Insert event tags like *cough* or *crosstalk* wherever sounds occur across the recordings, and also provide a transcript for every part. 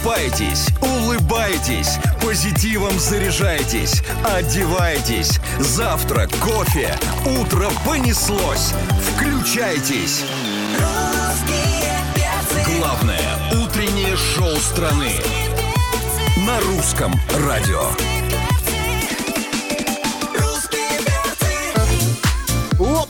Просыпайтесь, улыбайтесь, позитивом заряжайтесь, одевайтесь. Завтрак, кофе, утро понеслось. Включайтесь. Главное утреннее шоу страны на русском радио.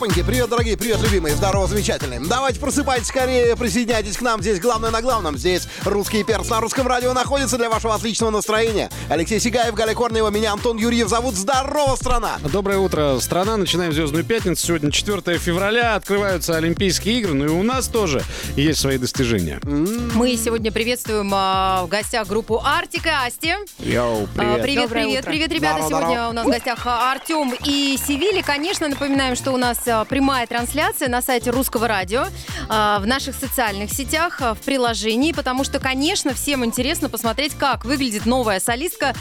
Опаньки, привет, дорогие, привет, любимые, здорово, замечательные. Давайте просыпайтесь скорее, присоединяйтесь к нам. Здесь главное на главном. Здесь русский перс на русском радио находится для вашего отличного настроения. Алексей Сигаев, Галя Корнева, меня Антон Юрьев зовут. Здорово, страна! Доброе утро, страна. Начинаем «Звездную пятницу». Сегодня 4 февраля. Открываются Олимпийские игры. Ну и у нас тоже есть свои достижения. Мы сегодня приветствуем а, в гостях группу Артик и Асти. Йоу, А, привет. Привет, Доброе привет, утро. привет, ребята. Здорово, Сегодня здорово. у нас в гостях а, Артем и Севили. Конечно, напоминаем, что у нас а, прямая трансляция на сайте Русского радио, а, в наших социальных сетях, а, в приложении, потому что, конечно, всем интересно посмотреть, как выглядит новая солистка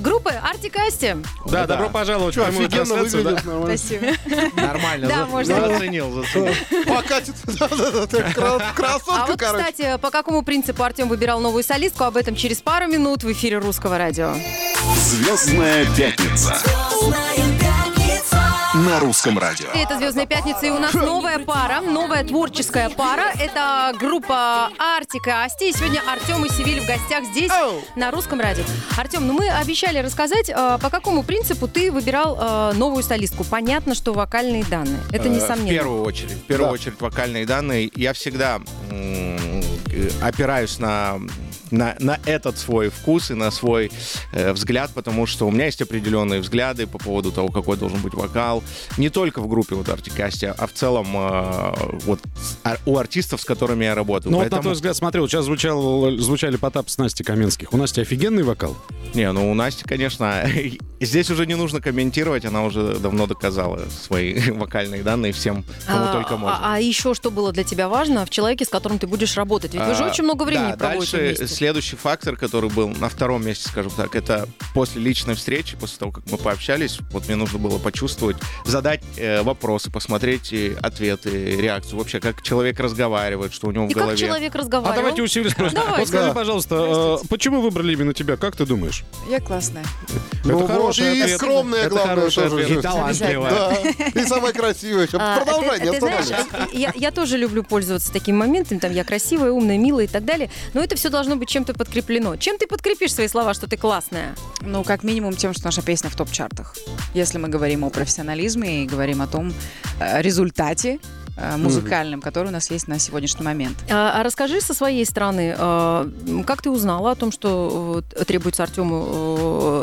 группы Артик и Асти. Да, добро пожаловать в прямую Офигенно да. выглядит. нормально. Спасибо. *laughs* Нормально. Да, за- можно. Заценил, заценил. Покатит. *laughs* Да-да-да, ты кра- А Красотка, вот, кстати, по какому принципу Артем выбирал новую солистку, об этом через пару минут в эфире Русского радио. Звездная пятница на русском радио. Это «Звездная пятница», и у нас новая пара, новая творческая пара. Это группа Артик и Асти. И сегодня Артем и Севиль в гостях здесь, на русском радио. Артем, ну мы обещали рассказать, э, по какому принципу ты выбирал э, новую солистку. Понятно, что вокальные данные. Это Э, В несомненно. первую очередь. В первую Да. очередь вокальные данные. Я всегда э, опираюсь на, на, на этот свой вкус и на свой э, взгляд, потому что у меня есть определенные взгляды по поводу того, какой должен быть вокал. Не только в группе вот Артикасти, а в целом э, вот а- у артистов, с которыми я работаю. Ну вот на Поэтому- твой взгляд, смотри, вот сейчас звучал, звучали Потап с Настей Каменских. У Насти офигенный вокал. Не, ну у Насти, конечно, *laughs* здесь уже не нужно комментировать, она уже давно доказала свои *laughs* вокальные данные всем, кому А, только можно. А, а еще что было для тебя важно в человеке, с которым ты будешь работать? Ведь вы же А, очень много времени да, проводите дальше вместе. Следующий фактор, который был на втором месте, скажем так, это после личной встречи, после того, как мы пообщались, вот мне нужно было почувствовать, задать э, вопросы, посмотреть э, ответы, реакцию, вообще, как человек разговаривает, что у него И в голове. как человек А разговаривал? давайте у Севили спросим. Давай. Вот скажи, Да. пожалуйста, э, почему выбрали именно тебя? Как ты думаешь? Я классная. Ну вот, хороший и ответ. скромная, Это главное, тоже. И талантливая. Да, и самая красивая. А, Продолжай, не останавливайся. я, я тоже люблю пользоваться таким моментом, там я красивая, умная, милая и так далее, но это все должно быть чем-то подкреплено. Чем ты подкрепишь свои слова, что ты классная? Ну, как минимум тем, что наша песня в топ-чартах. Если мы говорим о профессионализме и говорим о том э, результате э, музыкальном, который у нас есть на сегодняшний момент. А, а расскажи со своей стороны, а, м, как ты узнала о том, что э, требуется Артему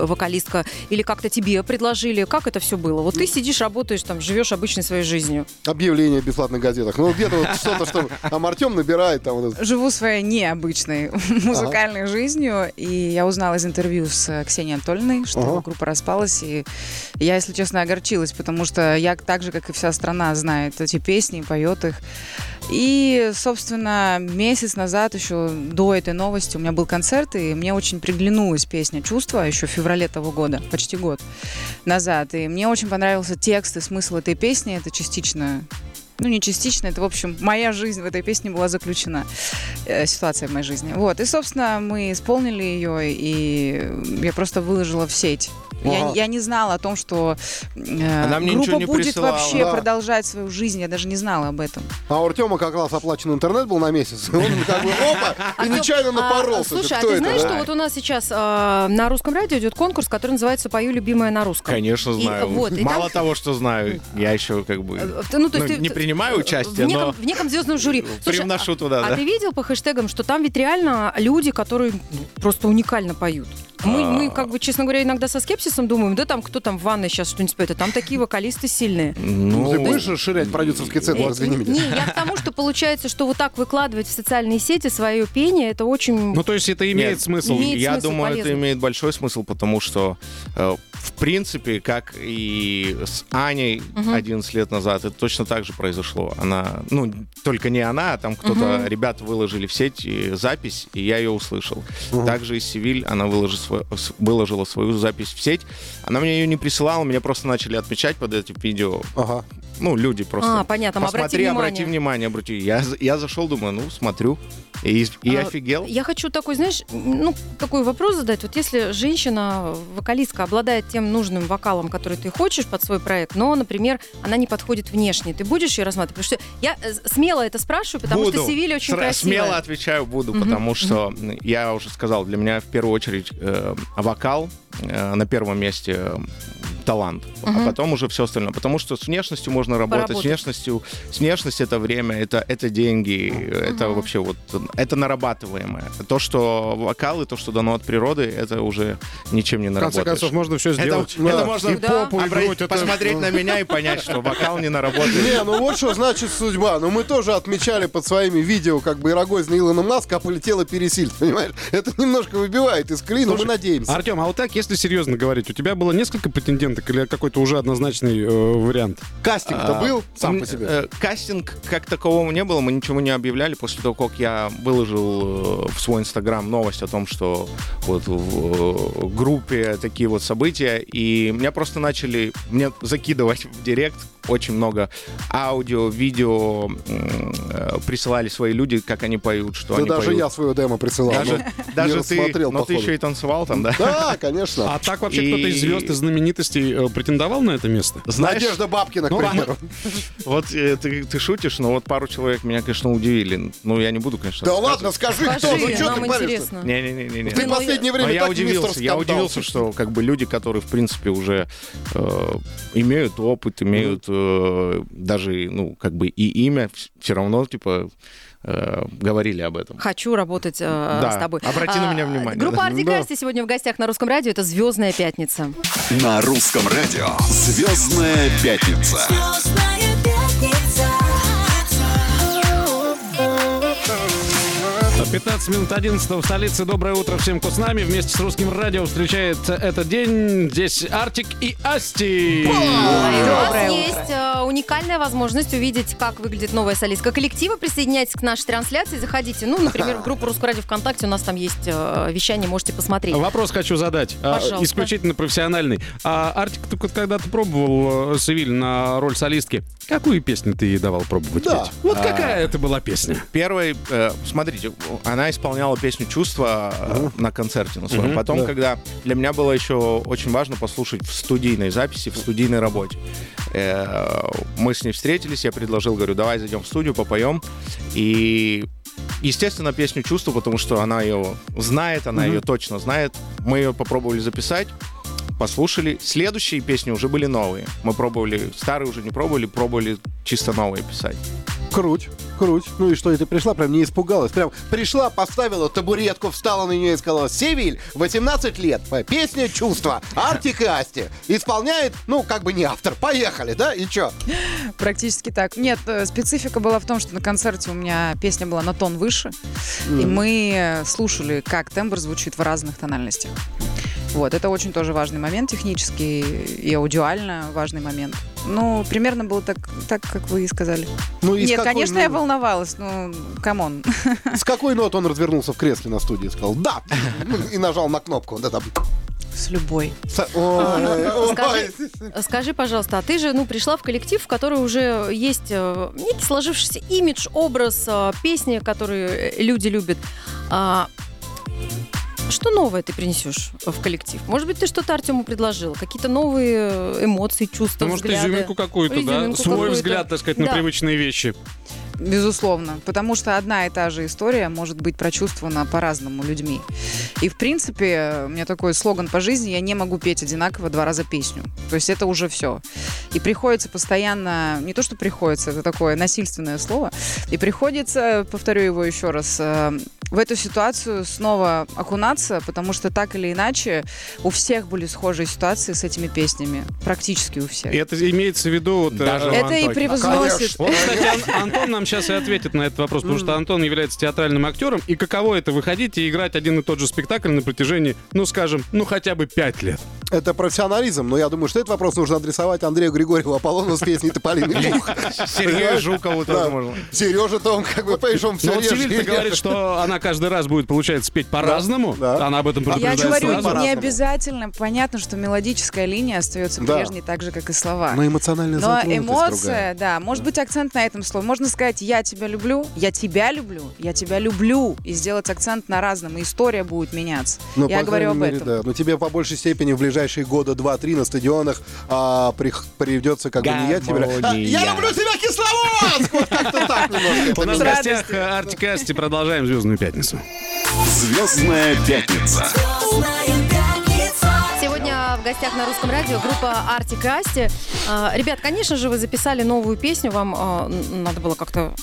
э, вокалистка, или как-то тебе предложили, как это все было? Вот ты сидишь, работаешь, там, живешь обычной своей жизнью. Объявления в бесплатных газетах. Ну, где-то вот что-то, что там Артем набирает, там вот это. Живу своей необычной *laughs* музыкальной жизнью, и я узнала из интервью с э, Ксенией Анатольевной, что Ага. группа распалась, и я, если честно, огорчилась, потому что я так же, как и вся страна, знает эти песни, поет их. И, собственно, месяц назад, еще до этой новости, у меня был концерт, и мне очень приглянулась песня «Чувство» еще в феврале того года, почти год назад. И мне очень понравился текст и смысл этой песни. Это частично ну, не частично, это, в общем, моя жизнь в этой песне была заключена, э, ситуация в моей жизни. Вот, и, собственно, мы исполнили ее, и я просто выложила в сеть. Я, я не знала о том, что э, Она мне группа ничего не будет присылала. вообще Да. продолжать свою жизнь, я даже не знала об этом. А у Артема как раз оплачен интернет был на месяц. *laughs* Он как бы опа, и Артём, нечаянно а, напоролся. слушай, Это а кто ты это, знаешь, да? что вот у нас сейчас а, на русском радио идет конкурс, который называется «Пою любимое на русском». Конечно, И, знаю. вот, и Мало там- того, что знаю, я еще как бы Э, ты- ну, то есть ну, ты- не ты- принимаю в участие, неком, но в неком звездном жюри. *laughs* Слушай, привношу а- туда, а да. ты видел по хэштегам, что там ведь реально люди, которые ну, просто уникально поют? Мы, А. мы, как бы, честно говоря, иногда со скепсисом думаем, да там кто там в ванной сейчас что-нибудь споет, а там такие вокалисты сильные. Ну, ты будешь расширять продюсерский центр, Э, извини Не, меня. я к тому, что получается, что вот так выкладывать в социальные сети свое пение, это очень... Ну, то есть это имеет смысл. имеет я думаю, это имеет большой смысл, потому что, э, в принципе, как и с Аней 11 лет назад, это точно так же произошло. Она, ну, только не она, а там кто-то, ребята выложили в сеть и запись, и я ее услышал. Также и Севиль, она выложила, свой- с- выложила свою запись в сеть. Она мне ее не присылала, меня просто начали отмечать под этим видео. Ага. Ну, люди просто. А, понятно, обрати Посмотри, внимание. обрати внимание, обрати. Я, я зашел, думаю, ну, смотрю. И, и А, офигел. Я хочу такой, знаешь, ну, такой вопрос задать. Вот если женщина, вокалистка, обладает тем нужным вокалом, который ты хочешь под свой проект, но, например, она не подходит внешне, ты будешь ее рассматривать? Потому что я э, смело это спрашиваю, потому буду. что Севиль очень Сра- красивая. Смело отвечаю, буду, Мгм, потому что я уже сказал, для меня в первую очередь э, вокал э, на первом месте э, талант, Мгм. а потом уже все остальное. Потому что с внешностью можно работать, Поработать. с внешностью, с внешностью это время, это, это деньги, это Мгм. вообще вот, это нарабатываемое. То, что вокал и то, что дано от природы, это уже ничем не В конце наработаешь. концов, можно все это, сделать. это Да. можно И Да. попу, и грудь. это- посмотреть на *laughs* меня и понять, что вокал не наработает. Не, ну вот что значит судьба. Ну мы тоже отмечали под своими видео, как бы Ирогозина Илона Маска, а полетела пересильд, *laughs* понимаешь? Это немножко выбивает из колеи, но мы надеемся. Артем, а вот так, если серьезно говорить, у тебя было несколько претенденток или какой-то уже однозначный э, вариант? Кастинг-то А, был сам по себе? э, Кастинг как такового не было, мы ничего не объявляли после того, как я выложил э, в свой инстаграм новость о том, что вот в э, группе такие вот события, и меня просто начали мне закидывать в директ очень много аудио, видео э, присылали свои люди, как они поют, что Да они даже поют. я свое демо присылал. даже, но даже ты, рассмотрел, но ты походу. еще и танцевал там, да? Да, конечно. А так вообще И- кто-то из звезд, из знаменитостей э, претендовал на это место? Знаешь, Надежда Бабкина, к Ну, примеру. вот э, ты, ты шутишь, но вот пару человек меня, конечно, удивили. Ну, я не буду, конечно, Да ладно, скажи, Скажи, кто? Ну что ты паришься? Не-не-не. Ты в ну, последнее время я так удивился, я удивился, что как бы люди, которые в принципе уже э, имеют опыт, имеют э, даже ну как бы и имя, все равно типа э, говорили об этом. Хочу работать э, Да, с тобой. обрати на меня внимание. Группа Да. Артикасти сегодня в гостях на русском радио. Это Звездная пятница. На русском радио «Звездная пятница». Звездная 15 минут 11 в столице. Доброе утро всем, кто с нами. Вместе с русским радио встречает этот день. Здесь Артик и Асти. И у вас Доброе утро. есть э, уникальная возможность увидеть, как выглядит новая солистка коллектива. Присоединяйтесь к нашей трансляции, заходите, ну, например, в группу Русского радио ВКонтакте, у нас там есть э, вещание, можете посмотреть. Вопрос хочу задать. а, Пожалуйста. Исключительно профессиональный. А Артик, ты вот когда-то пробовал э, Севиль на роль солистки. Какую песню ты ей давал пробовать Да. петь? Вот какая это была песня? Первый, э, смотрите, она исполняла песню «Чувства» э, на концерте на своем. Мгм, Потом, да. когда для меня было еще очень важно послушать в студийной записи, в студийной работе. Э, мы с ней встретились, я предложил, говорю, давай зайдем в студию, попоем. И Естественно, песню чувствую, потому что она ее знает, она ее точно знает. Мы ее попробовали записать, послушали. Следующие песни уже были новые. Мы пробовали, старые уже не пробовали, пробовали чисто новые писать. Круть, круть. Ну и что, и ты пришла, прям не испугалась. Прям пришла, поставила табуретку, встала на нее и сказала, Севиль, 18 лет, песня «Чувства», Артик и Асти. Исполняет, ну, как бы не автор. Поехали, да? И чё? Практически так. Нет, э, специфика была в том, что на концерте у меня песня была на тон выше, и мы э, слушали, как тембр звучит в разных тональностях. Вот, это очень тоже важный момент технический и аудиально важный момент. Ну, примерно было так, так как вы и сказали. Ну, и Нет, какой, конечно, я ну, волновалась, ну, come on. С какой ноты он развернулся в кресле на студии и сказал «Да!» *laughs* и нажал на кнопку. Да, там. С любой. С- Ой, ой. Скажи, скажи, пожалуйста, а ты же, ну, пришла в коллектив, в который уже есть э, некий сложившийся имидж, образ, э, песни, которые э, люди любят. А, что новое ты принесешь в коллектив? Может быть, ты что-то Артему предложил? Какие-то новые э, эмоции, чувства, Ну, может, взгляды? изюминку какую-то, да? Изюминку Свой какую-то. взгляд, так сказать, на Да. привычные вещи. Безусловно, потому что одна и та же история может быть прочувствована по-разному людьми. И, в принципе, у меня такой слоган по жизни, я не могу петь одинаково два раза песню. То есть это уже все. И приходится постоянно, не то, что приходится, это такое насильственное слово, и приходится, повторю его еще раз, э, в эту ситуацию снова окунаться, потому что так или иначе у всех были схожие ситуации с этими песнями. Практически у всех. И это имеется в виду... Вот, Даже э, у это и превозносит. Вот, кстати, Ан- Антон нам сейчас и ответит на этот вопрос, потому что Антон является театральным актером. И каково это выходить и играть один и тот же спектакль на протяжении, ну, скажем, ну, хотя бы пять лет? Это профессионализм, но я думаю, что этот вопрос нужно адресовать Андрею Григорьеву Аполлону с песней «Тополиный *laughs* пух». Сергею Жукову тоже можно. Сережа-то он как бы, понимаешь, он все Ну, вот реже Севиль и говорит, что она она каждый раз будет, получается, петь по-разному, да. она об этом Я предупреждает говорю, сразу. не обязательно. Понятно, что мелодическая линия остается Да. прежней, так же, как и слова. Но эмоциональная Но эмоция, другая. да, может быть акцент на этом слове. Можно сказать, я тебя люблю, я тебя люблю, я тебя люблю, и сделать акцент на разном, и история будет меняться. Ну, я говорю об мере, этом. да. Но тебе по большей степени в ближайшие года два-три на стадионах а, прих- придется как бы не я тебя... Гармония. А, я люблю тебя, Кисловодск! Вот как-то так немножко. *laughs* У нас в гостях э, Артик и Асти. Продолжаем «Звездную пятницу». Звездная пятница. Звездная пятница. Сегодня в гостях на русском радио группа Артик и Асти. А, Ребят, конечно же, вы записали новую песню, вам а, надо было как-то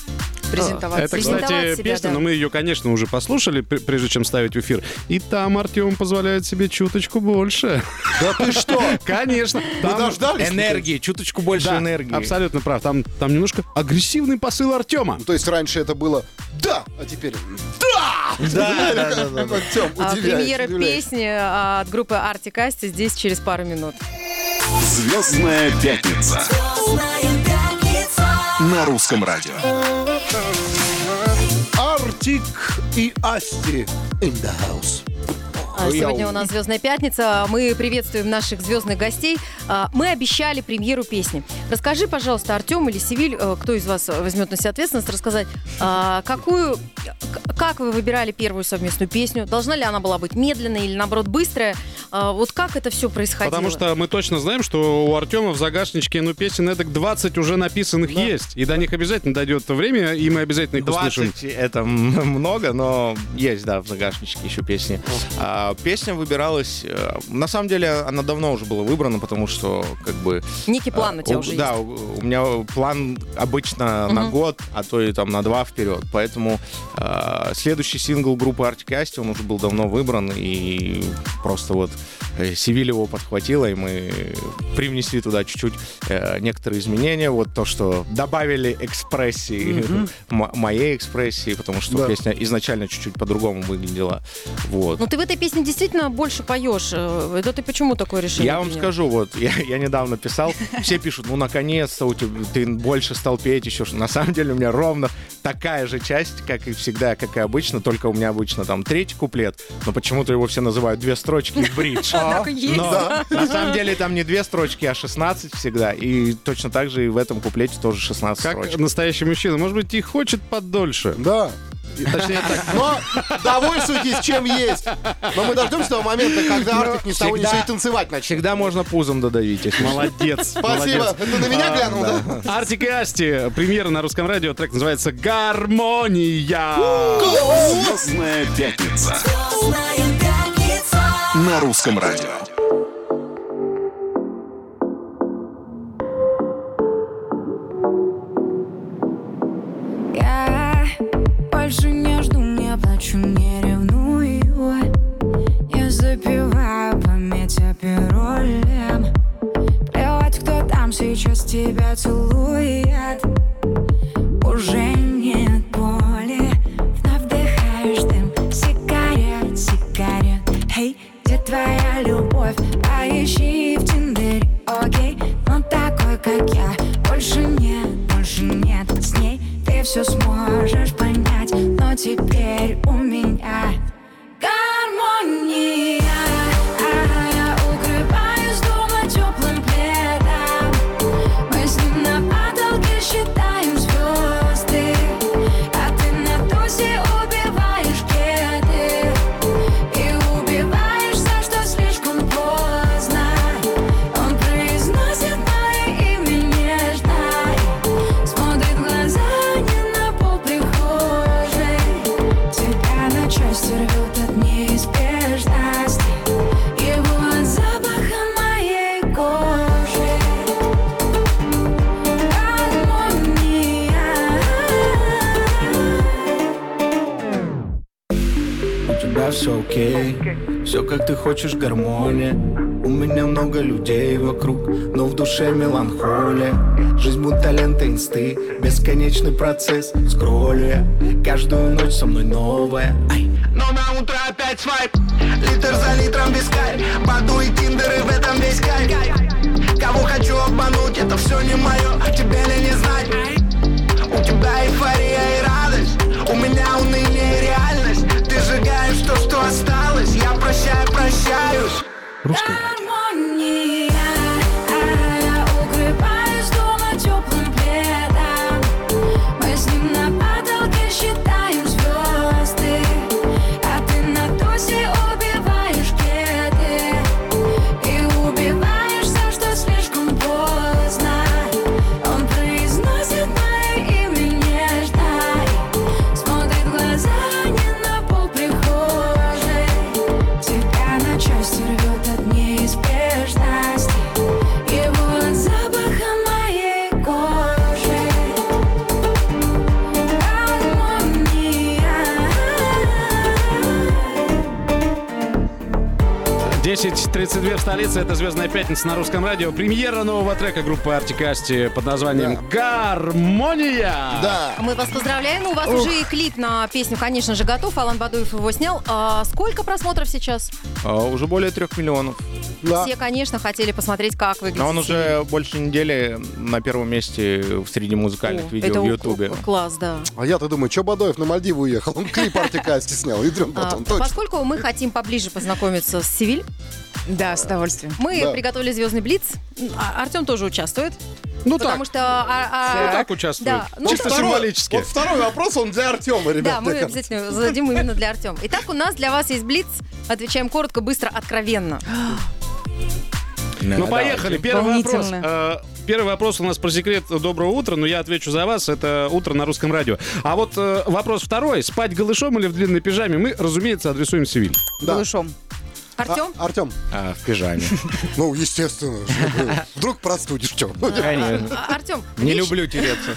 Презентовать Это. Презентовать кстати, себя, песня, да. но мы ее, конечно, уже послушали, пр- прежде чем ставить в эфир. И там Артем позволяет себе чуточку больше. Да ты что? *laughs* Конечно. Мы Там- дождались? Энергии, чуточку больше Да, энергии. абсолютно прав. Там, там немножко агрессивный посыл Артема. Ну, То есть раньше это было «да», а теперь «да». Да, да, да. Артем, А, удивляет, Премьера песни а, от группы Артик и Асти здесь через пару минут. Звездная пятница. Звездная пятница. На русском радио. Артик и Асти in the house. А, Сегодня у нас Звездная пятница. Мы приветствуем наших звездных гостей. А, Мы обещали премьеру песни. Расскажи, пожалуйста, Артем или Сивиль, э, кто из вас возьмет на себя ответственность, рассказать, а, какую, как вы выбирали первую совместную песню? Должна ли она была быть медленной или, наоборот, быстрая? Вот как это все происходило? Потому что мы точно знаем, что у Артема в загашничке, ну, песен эдак 20 уже написанных есть. И до них обязательно дойдет время, и мы обязательно их услышим. 20 это м- много, но есть, да, в загашничке еще песни. А, песня выбиралась... э, На самом деле, она давно уже была выбрана, потому что, как бы... Некий план у тебя а, уже Да, есть. у, у меня план обычно на год, а то и там на два вперед. Поэтому э, следующий сингл группы Arctic Asti, он уже был давно выбран, и просто вот э, Севиль его подхватила, и мы привнесли туда чуть-чуть э, некоторые изменения. Вот то, что добавили экспрессии, м- *laughs* моей экспрессии, потому что Да. песня изначально чуть-чуть по-другому выглядела. Вот. Ну ты в этой песне действительно больше поешь. Э, Это ты почему такое решение Я вам принял? скажу, вот, *laughs* я, я недавно писал, все пишут, ну, наконец-то у тебя, ты больше стал петь еще. что На самом деле у меня ровно такая же часть, как и всегда, как и обычно, только у меня обычно там третий куплет, но почему-то его все называют две строчки и бридж. *laughs* Есть. Но на самом деле там не две строчки, а 16 всегда. И точно так же и в этом куплете тоже 16 Как строчек. настоящий мужчина. Может быть, и хочет подольше. Да. Точнее так. Но довольствуйтесь, чем есть. Но мы дождемся того момента, когда Артик ни с того ни сего и танцевать начнет. Всегда можно пузом додавить. если что. Молодец. Спасибо. молодец. Это на меня глянул, да? Артик и Асти. Премьера на русском радио. Трек называется «Гармония». Звездная пятница. Звездная пятница. На русском радио. Плачу, не ревную. Я запиваю память оперолем Плевать, кто там сейчас тебя целует как ты хочешь, гармония. У меня много людей вокруг, но в душе меланхолия. Жизнь будто лента инсты, бесконечный процесс Скроллю каждую ночь со мной новая. Но на утро опять свайп, литр за литром кайф Баду и тиндеры в этом русском 10.32 в столице. Это «Звездная пятница» на русском радио. Премьера нового трека группы Артикасти под названием «Гармония». Да. Мы вас поздравляем. У вас уже и клип на песню, конечно же, готов. Алан Бадуев его снял. А сколько просмотров сейчас? А, уже более трех миллионов. Да. Все, конечно, хотели посмотреть, как выглядит. Но он уже больше недели на первом месте в среди музыкальных О, видео это в Ютубе. Класс, да. А я-то думаю, что Бадоев на Мальдивы уехал? Он клип Артикасти снял. Идем А, потом, точно. поскольку мы хотим поближе познакомиться с Севиль, Да, с удовольствием. мы Да. приготовили звездный блиц. А- Артем тоже участвует. Ну потому так, что... а- а- ну так участвует. Да, ну Чисто так. символически. Вот второй вопрос, он для Артема, ребят. Да, мы мне кажется. обязательно зададим именно для Артема. Итак, у нас для вас есть блиц. Отвечаем коротко, быстро, откровенно. Ну, поехали. Первый вопрос. Волнительно. Э, Первый вопрос у нас про секрет доброго утра, но я отвечу за вас. Это утро на русском радио. А вот э, вопрос второй. Спать голышом или в длинной пижаме мы, разумеется, адресуем Севиль. Да. Голышом. Артем? А, Артем, А, в пижаме. *laughs* ну, естественно. *laughs* Вдруг простудишь, что? Конечно. А, Артем, Не люблю тереться.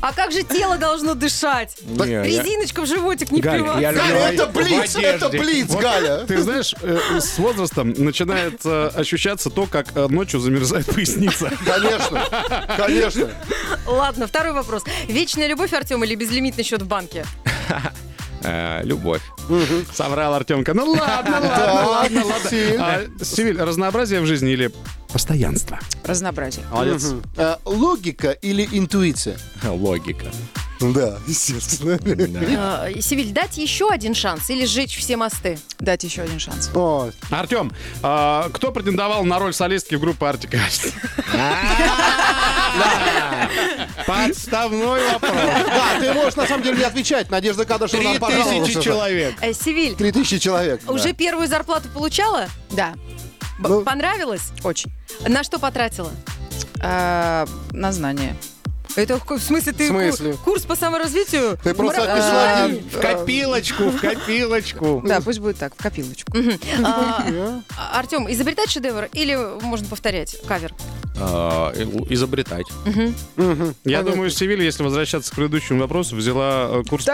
А как же тело должно дышать? Я- Резиночка в животик не Галь, впиваться. я люблю- Галя, это блиц, это блиц, Галя. Ты знаешь, э, с возрастом начинает э, ощущаться то, как э, ночью замерзает *laughs* поясница. Конечно, конечно. Ладно, второй вопрос. Вечная любовь Артем или безлимитный счет в банке? Э, Любовь. Соврал Артемка. Ну ладно, *laughs* ладно, ладно, ладно. Севиль. А, Севиль, разнообразие в жизни или постоянство? Разнообразие. Молодец. Э, Логика или интуиция? Логика. Да, естественно. Да. Э, Севиль, дать еще один шанс или сжечь все мосты? Дать еще один шанс. О, Артем, а, кто претендовал на роль солистки в группе Артик Асти? *laughs* Подставной вопрос. Да, ты можешь на самом деле не отвечать. Надежда Кадышева нам Три пожаловалась тысячи человек. Э, Севиль, Три тысячи человек. уже первую зарплату получала? Да, Б- Ну. Понравилось? очень. На что потратила? А, на знание. Это в смысле ты В смысле? ку- курс по саморазвитию? Ты просто Мра- отнесла А. В копилочку, в копилочку. Да, пусть будет так, в копилочку. а, Артем, изобретать шедевр или можно повторять кавер? А, Изобретать. Я думаю, Севиль, если возвращаться к предыдущему вопросу, взяла э, курс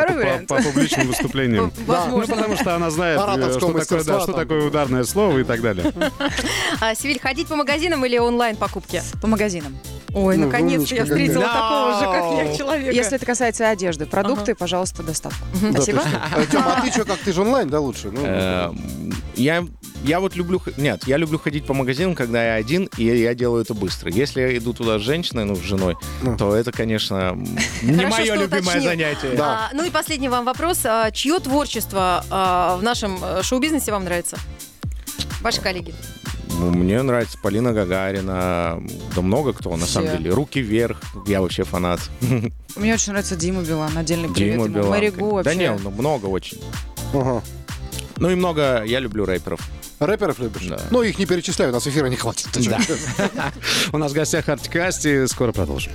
по, публичным *laughs* выступлениям. Ну, Возможно. потому что она знает, э, что такое, ударное слово и так далее. *laughs* А, Севиль, ходить по магазинам или онлайн покупки? По магазинам. Ой, Ну, наконец-то я встретила какая. такого же, как я, человека. Если это касается одежды, продукты, пожалуйста, доставку. Да, Спасибо. Э, Тём, а ты что, как ты же онлайн, да, лучше? Ну, Э, Я, я вот люблю... Нет, я люблю ходить по магазинам, когда я один, и я делаю это быстро. Если я иду туда с женщиной, ну, с женой, Ну. то это, конечно, не Хорошо, мое любимое занятие. Да. А, ну и последний вам вопрос. А, чье творчество а, в нашем э, шоу-бизнесе вам нравится? Ваши коллеги. Ну, Мне нравится Полина Гагарина, да много кто, на Все. самом деле. Руки вверх, я вообще фанат. Мне очень нравится Дима Билан. Отдельный привет Дима ему. Билан. Маригу вообще. Да не, ну много очень. ага. Ну и много, я люблю рэперов. Рэперов любишь? Да. Ну, их не перечисляю, у нас эфира не хватит. *laughs* Чё? У нас в гостях Артик Асти. Скоро продолжим.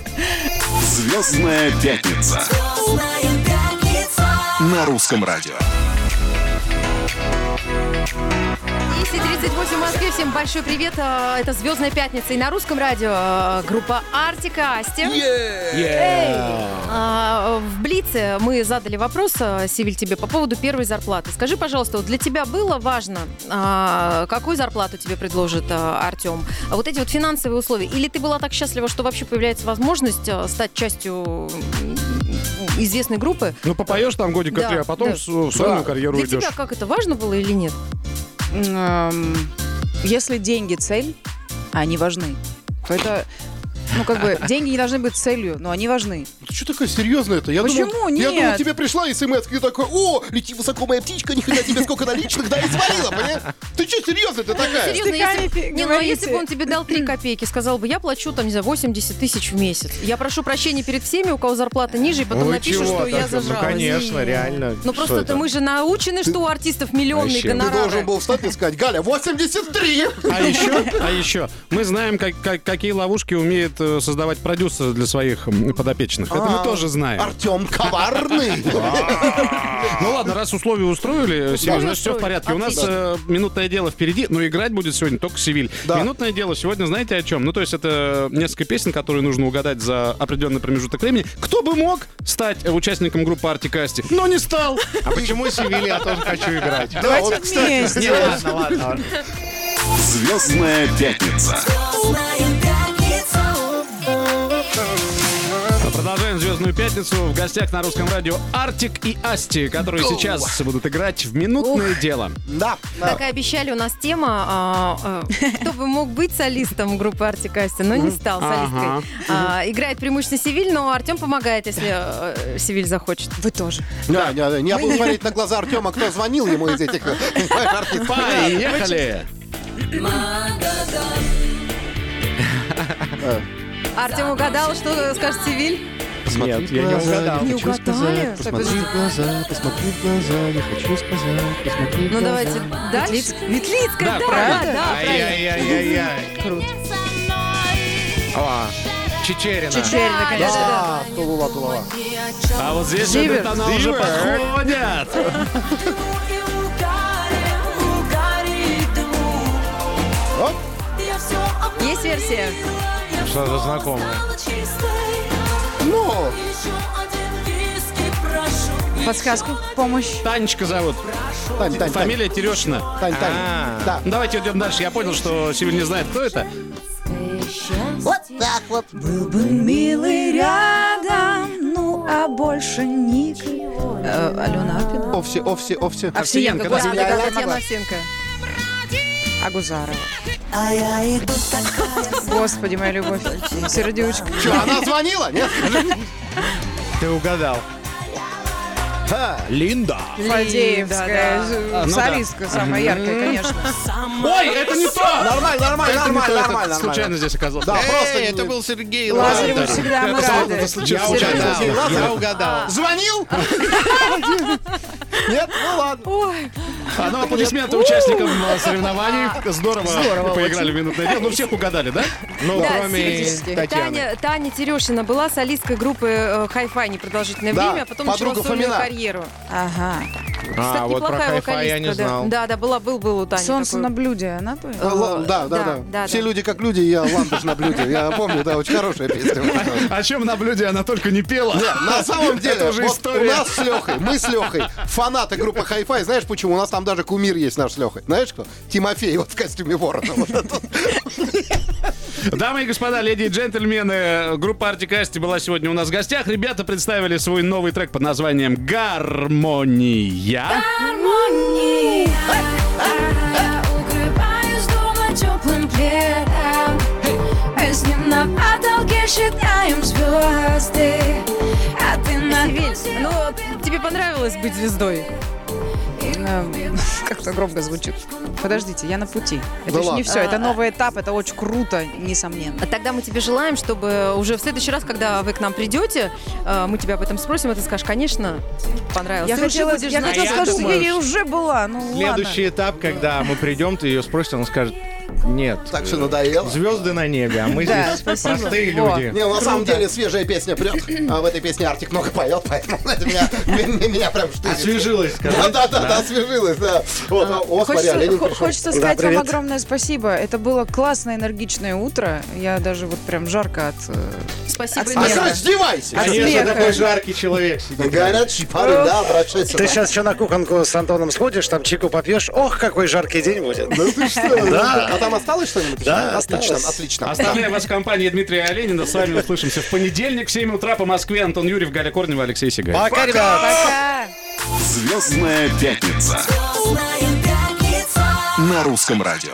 Звездная пятница Звездная пятница. на русском радио. 10.38 в Москве. Всем большой привет. А, Это «Звездная пятница». И на русском радио а, группа Артика Асти. Эй! А, В Блице мы задали вопрос, а, Сивиль, тебе по поводу первой зарплаты. Скажи, пожалуйста, вот для тебя было важно, а, какую зарплату тебе предложит а, Артем? А Вот эти вот финансовые условия. Или ты была так счастлива, что вообще появляется возможность а, стать частью известной группы? Ну, попоешь там годика Да, три, а потом да. в сольную Да. карьеру Для идешь. тебя как это важно было или нет? Эм, Если деньги цель, а они важны, то это... Ну, как бы, деньги не должны быть целью, но они важны. что такая серьезная-то? Я Почему думал, Я нет? думал, тебе пришла смс и такой, о, лети высоко, моя птичка, нифига тебе сколько наличных, да, и свалила, понимаешь? Ты что, серьезно ты такая? Серьезно, если, не, ну, а если бы он тебе дал 3 копейки, сказал бы, я плачу там, не знаю, 80 тысяч в месяц. Я прошу прощения перед всеми, у кого зарплата ниже, и потом Ой, напишут, чего что я? Ну, зажралась. конечно, реально. Ну просто это? мы же научены, что у артистов миллионные Вообще. Ты должен был встать и сказать, Галя, 83! А еще, а еще, мы знаем, как, как- какие ловушки умеет э, создавать продюсер для своих подопечных. Это мы А, тоже знаем. Артем коварный. *laughs* Ну ладно, раз условия устроили, Севиль, значит, все в порядке. У нас э, минутное дело впереди, но играть будет сегодня только Севиль. Минутное дело сегодня, знаете о чем? Ну, то есть это несколько песен, которые нужно угадать за определенный промежуток времени. Кто бы мог стать э, участником группы Артикасти, но не стал. А почему Севилья я тоже хочу играть? Да, вот, кстати, Вместе. Звездная пятница. Звездная пятница. Продолжаем «Звездную пятницу». В гостях на русском радио Артик и Асти, которые сейчас будут играть в минутное дело. Да, да. Как и обещали, у нас тема, а, а, кто бы мог быть солистом группы Артикасти, но не стал солисткой. Ага. А, играет преимущественно Севиль, но Артем помогает, если э, Севиль захочет. Вы тоже. Да, не, не, я буду смотреть на глаза Артема, кто звонил ему из этих артистов. Поехали! Артем угадал, что скажет Севиль? Нет, я не угадал. Не угадали? Так, подожди. глаза, посмотри в глаза, я хочу сказать, посмотри Ну давайте дальше. Ветлицкая, да, да, правильно. да, правильно. Ай-яй-яй-яй. Круто. О, Чечерина. Чечерина, конечно. Да, тулула, тулула. А вот здесь Зивер. вот она уже Зивер. подходят. Есть версия? Что-то знакомое. Подсказку, помощь. Танечка зовут. Тань, Тань, Тань, Фамилия Терешина. Тань, Тань. А. Да. Ну, Давайте идем дальше. Я понял, что Севиль не знает, кто это. Вот так вот. Был бы милый рядом, ну а больше ник. Э, Алена Апина. Овси, овси, овси. Овсиенко, да? господи, как я- я Татьяна могла. Овсенко. Агузарова. *laughs* Господи, моя любовь. Сердючка. Что, она звонила? Нет? Ты угадал. Да. Линда. Фадеевская. А, ну Солистка самая яркая, конечно. Ой, это не то! Нормально, нормально, Это не то, нормально, это нормально. Случайно здесь оказался. Да, просто это был Сергей Лазареву Лазарев. всегда мы Это рады. случайно. Я угадал. Сергей Лазарев? Я угадал. Звонил? Нет? Ну ладно. А, ну, аплодисменты участникам э, соревнований. Здорово, Здорово поиграли в минутное дело. Ну, всех угадали, да? Ну, Да, кроме. Татьяны. Таня, Таня Терешина была солисткой группы э, Hi-Fi непродолжительное Да, время, а потом начала сольную карьеру. Ага. А, Кстати, вот про неплохая хай-фай я не знал. Да, да, была, был, был у Тани Солнце такой. на блюде, она то? Э, ла- Да, да, да, да. да, Все да. люди как люди, я лампыш на блюде. Я помню, да, очень хорошая песня. *laughs* О чем на блюде она только не пела. На самом *laughs* деле, Это уже история. у нас с Лехой, мы с Лехой, фанаты группы Hi-Fi, знаешь почему? У нас там даже кумир есть наш с Лехой. Знаешь кто? Тимофей, вот в костюме ворона. Это. Дамы и господа, леди и джентльмены, группа Artik & Asti была сегодня у нас в гостях. Ребята представили свой новый трек под названием «Гармония». Укрываюсь дома теплым пледом считаем звезды А Севиль, ну, тебе понравилось быть звездой? Э, *laughs* Как-то громко звучит. Подождите, я на пути. Это Да еще не все. Это новый этап, это очень круто, несомненно. А Тогда мы тебе желаем, чтобы уже в следующий раз, когда вы к нам придете, э, мы тебя об этом спросим, и ты скажешь, конечно, понравилось. Я Ты хотела, я хотела сказать, что думаю, я уже была. Ну Следующий этап, когда мы придем, ты ее спросишь, она скажет, нет. Так что надоело. Звезды на небе, а мы Да, здесь спасибо. простые люди. Не, на самом деле свежая песня прет. А в этой песне Артик много поет, поэтому это меня, меня, меня прям штырит. Освежилась, Да, да, да, да, освежилась, да. Вот, а, о, смотри, пришел. хочется сказать вам огромное спасибо. Это было классное, энергичное утро. Я даже вот прям жарко от... э, Спасибо. От А смеха. Что, раздевайся. Конечно, такой жаркий человек сидит. Горячий парень, да, обращайся. Ты сейчас что на кухонку с Антоном сходишь, там чайку попьешь. Ох, какой жаркий день будет. Ну ты что? Да. А там осталось что-нибудь? Да, Отлично, отлично. Оставляю вас в компании Дмитрия Оленина. С вами услышимся в понедельник в 7 утра по Москве. Антон Юрьев, Галя Корнева, Алексей Сигаев. Пока, ребят. Пока! Звездная пятница Звездная пятница. на русском радио.